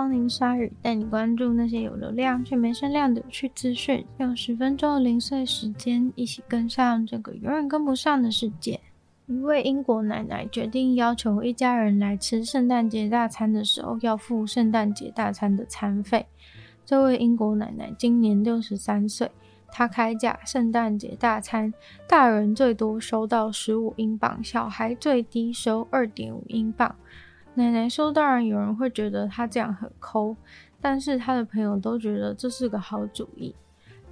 光临鲨鱼，带你关注那些有流量却没声量的有趣资讯。用十分钟的零碎时间，一起跟上这个永远跟不上的世界。一位英国奶奶决定要求一家人来吃圣诞节大餐的时候，要付圣诞节大餐的餐费。这位英国奶奶今年六十三岁，她开价圣诞节大餐，大人最多收到十五英镑，小孩最低收二点五英镑。奶奶说：“当然，有人会觉得她这样很抠，但是她的朋友都觉得这是个好主意。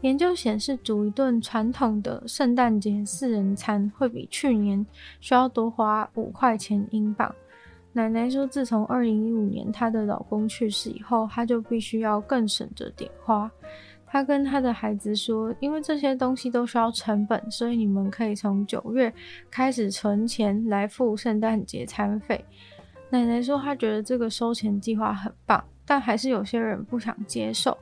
研究显示，煮一顿传统的圣诞节四人餐会比去年需要多花五块钱英镑。奶奶说，自从二零一五年她的老公去世以后，她就必须要更省着点花。她跟她的孩子说，因为这些东西都需要成本，所以你们可以从九月开始存钱来付圣诞节餐费。”奶奶说，她觉得这个收钱计划很棒，但还是有些人不想接受。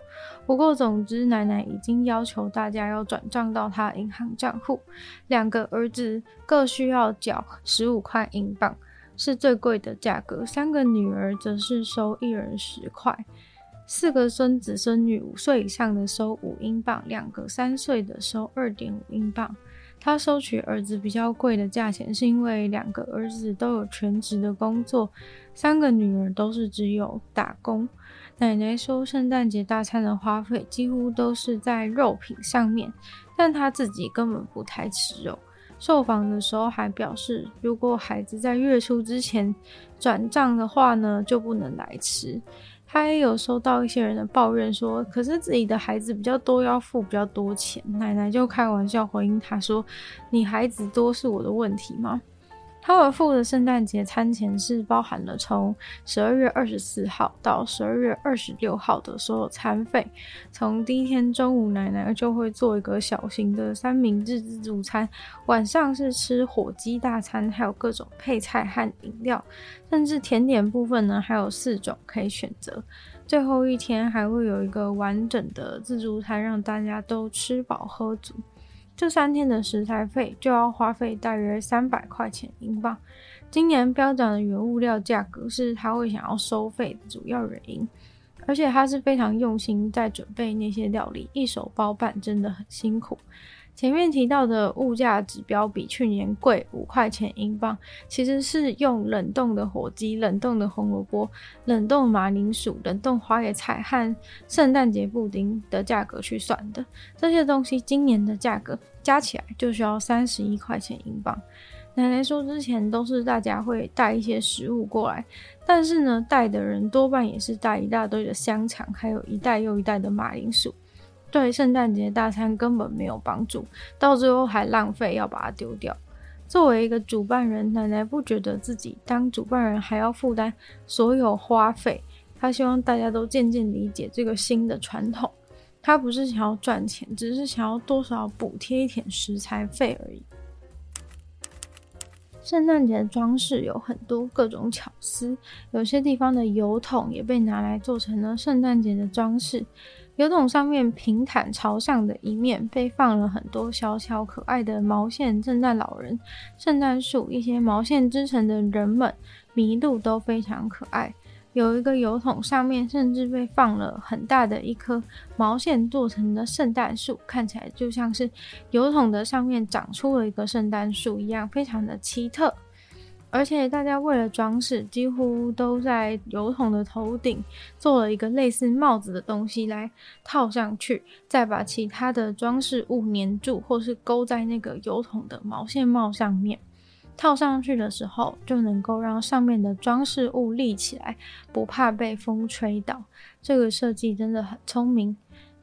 不过，总之，奶奶已经要求大家要转账到她银行账户。两个儿子各需要缴十五块英镑，是最贵的价格。三个女儿则是收一人十块。四个孙子孙女五岁以上的收五英镑，两个三岁的收二点五英镑。他收取儿子比较贵的价钱，是因为两个儿子都有全职的工作，三个女儿都是只有打工。奶奶说，圣诞节大餐的花费几乎都是在肉品上面，但她自己根本不太吃肉。受访的时候还表示，如果孩子在月初之前转账的话呢，就不能来吃。他也有收到一些人的抱怨说，可是自己的孩子比较多，要付比较多钱。奶奶就开玩笑回应他说：“你孩子多是我的问题吗？”他们付的圣诞节餐前是包含了从十二月二十四号到十二月二十六号的所有餐费。从第一天中午，奶奶就会做一个小型的三明治自助餐，晚上是吃火鸡大餐，还有各种配菜和饮料，甚至甜点部分呢还有四种可以选择。最后一天还会有一个完整的自助餐，让大家都吃饱喝足。这三天的食材费就要花费大约三百块钱英镑。今年标涨的原物料价格是他会想要收费的主要原因，而且他是非常用心在准备那些料理，一手包办真的很辛苦。前面提到的物价指标比去年贵五块钱英镑，其实是用冷冻的火鸡、冷冻的红萝卜、冷冻马铃薯、冷冻花椰菜和圣诞节布丁的价格去算的。这些东西今年的价格加起来就需要三十一块钱英镑。奶奶说，之前都是大家会带一些食物过来，但是呢，带的人多半也是带一大堆的香肠，还有一袋又一袋的马铃薯。对圣诞节大餐根本没有帮助，到最后还浪费，要把它丢掉。作为一个主办人，奶奶不觉得自己当主办人还要负担所有花费。她希望大家都渐渐理解这个新的传统。她不是想要赚钱，只是想要多少补贴一点食材费而已。圣诞节的装饰有很多各种巧思，有些地方的油桶也被拿来做成了圣诞节的装饰。油桶上面平坦朝上的一面被放了很多小巧可爱的毛线圣诞老人、圣诞树、一些毛线织成的人们、麋鹿都非常可爱。有一个油桶上面甚至被放了很大的一棵毛线做成的圣诞树，看起来就像是油桶的上面长出了一个圣诞树一样，非常的奇特。而且大家为了装饰，几乎都在油桶的头顶做了一个类似帽子的东西来套上去，再把其他的装饰物粘住，或是勾在那个油桶的毛线帽上面。套上去的时候，就能够让上面的装饰物立起来，不怕被风吹倒。这个设计真的很聪明。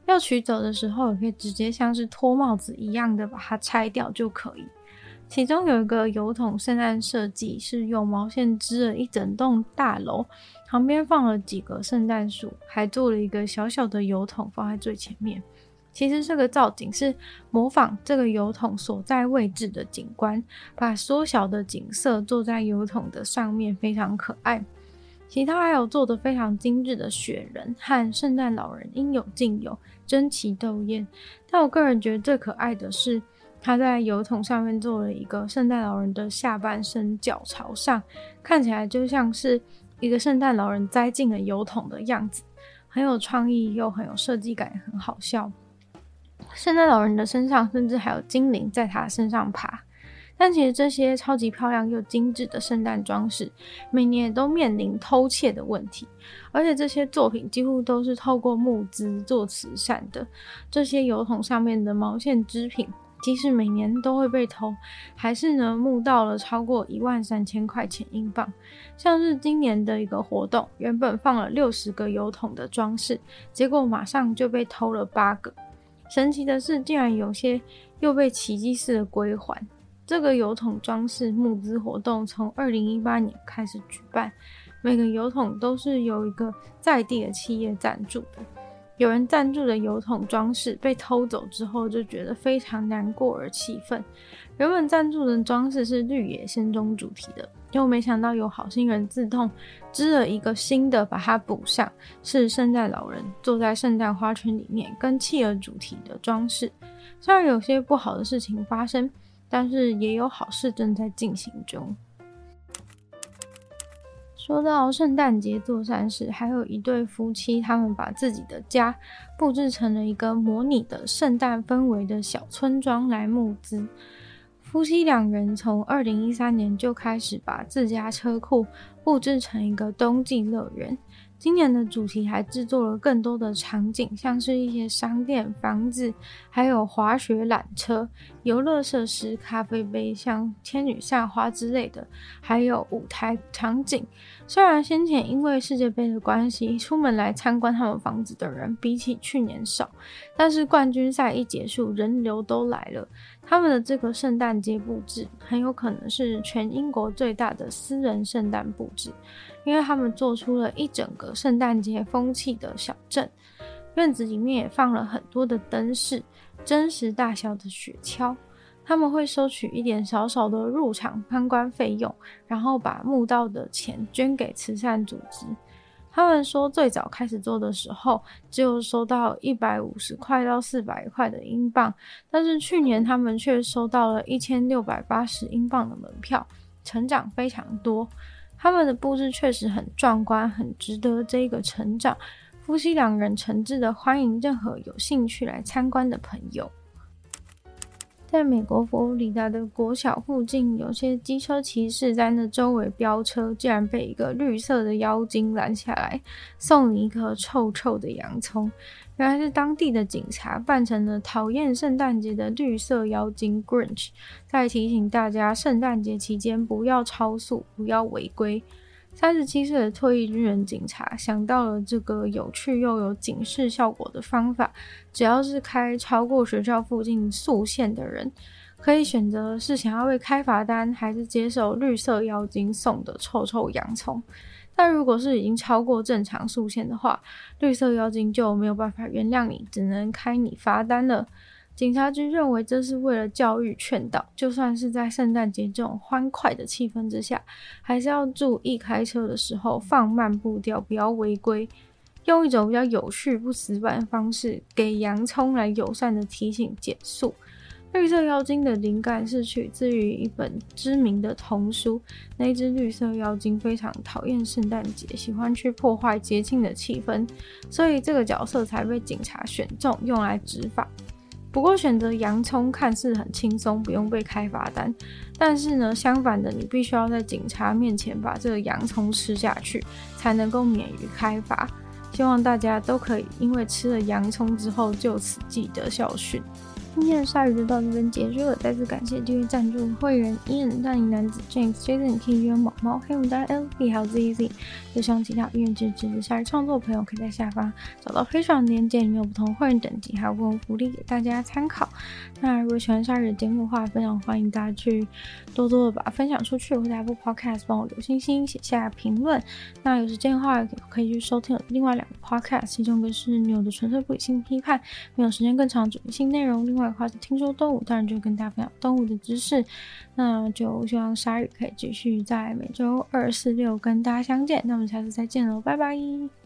要取走的时候，也可以直接像是脱帽子一样的把它拆掉就可以。其中有一个邮筒圣诞设计是用毛线织了一整栋大楼，旁边放了几个圣诞树，还做了一个小小的邮筒放在最前面。其实这个造景是模仿这个邮筒所在位置的景观，把缩小的景色做在邮筒的上面，非常可爱。其他还有做的非常精致的雪人和圣诞老人应有尽有，争奇斗艳。但我个人觉得最可爱的是，他在油桶上面做了一个圣诞老人的下半身脚朝上，看起来就像是一个圣诞老人栽进了油桶的样子，很有创意又很有设计感，很好笑。圣诞老人的身上甚至还有精灵在他身上爬。但其实这些超级漂亮又精致的圣诞装饰，每年都面临偷窃的问题。而且这些作品几乎都是透过募资做慈善的。这些油桶上面的毛线织品，即使每年都会被偷，还是呢募到了超过一万三千块钱英镑。像是今年的一个活动，原本放了六十个油桶的装饰，结果马上就被偷了八个。神奇的是，竟然有些又被奇迹似的归还。这个油桶装饰募资活动从二零一八年开始举办，每个油桶都是由一个在地的企业赞助的。有人赞助的油桶装饰被偷走之后，就觉得非常难过而气愤。原本赞助的装饰是绿野仙踪主题的，又没想到有好心人自动织了一个新的把它补上，是圣诞老人坐在圣诞花圈里面跟企鹅主题的装饰。虽然有些不好的事情发生。但是也有好事正在进行中。说到圣诞节做善事，还有一对夫妻，他们把自己的家布置成了一个模拟的圣诞氛围的小村庄来募资。夫妻两人从二零一三年就开始把自家车库布置成一个冬季乐园。今年的主题还制作了更多的场景，像是一些商店、房子，还有滑雪缆车、游乐设施、咖啡杯，像天女散花之类的，还有舞台场景。虽然先前因为世界杯的关系，出门来参观他们房子的人比起去年少，但是冠军赛一结束，人流都来了。他们的这个圣诞节布置很有可能是全英国最大的私人圣诞布置。因为他们做出了一整个圣诞节风气的小镇，院子里面也放了很多的灯饰，真实大小的雪橇。他们会收取一点少少的入场参观费用，然后把募到的钱捐给慈善组织。他们说，最早开始做的时候，只有收到一百五十块到四百块的英镑，但是去年他们却收到了一千六百八十英镑的门票，成长非常多。他们的布置确实很壮观，很值得这个成长。夫妻两人诚挚的欢迎任何有兴趣来参观的朋友。在美国佛罗里达的国小附近，有些机车骑士在那周围飙车，竟然被一个绿色的妖精拦下来，送你一颗臭臭的洋葱。原来是当地的警察扮成了讨厌圣诞节的绿色妖精 Grinch，在提醒大家圣诞节期间不要超速，不要违规。三十七岁的退役军人警察想到了这个有趣又有警示效果的方法，只要是开超过学校附近速限的人，可以选择是想要被开罚单，还是接受绿色妖精送的臭臭洋葱。但如果是已经超过正常速限的话，绿色妖精就没有办法原谅你，只能开你罚单了。警察局认为这是为了教育劝导，就算是在圣诞节这种欢快的气氛之下，还是要注意开车的时候放慢步调，不要违规，用一种比较有序不死板的方式，给洋葱来友善的提醒减速。绿色妖精的灵感是取自于一本知名的童书。那只绿色妖精非常讨厌圣诞节，喜欢去破坏节庆的气氛，所以这个角色才被警察选中用来执法。不过选择洋葱看似很轻松，不用被开罚单，但是呢，相反的，你必须要在警察面前把这个洋葱吃下去，才能够免于开罚。希望大家都可以因为吃了洋葱之后就此记得校训。今天的鲨鱼就到这边结束了，再次感谢订阅赞助会员 Ian、大龄男子 James、Jason、K、约毛毛、黑牡丹、LV 还有 ZZ。有想其他愿意支持鲨鱼创作的朋友，可以在下方找到非常链接，里面有不同会员等级，还有不同福利给大家参考。那如果喜欢鲨鱼的节目的话，非常欢迎大家去多多的把它分享出去，或者 Apple Podcast 帮我留星星、写下评论。那有时间的话，可以去收听另外两个 Podcast，其中一个是《牛的纯粹不理性批判》，没有时间更长主题性内容；另外的话是《听说动物》，当然就跟大家分享动物的知识。那就希望鲨鱼可以继续在每周二、四、六跟大家相见。那我们下次再见喽，拜拜。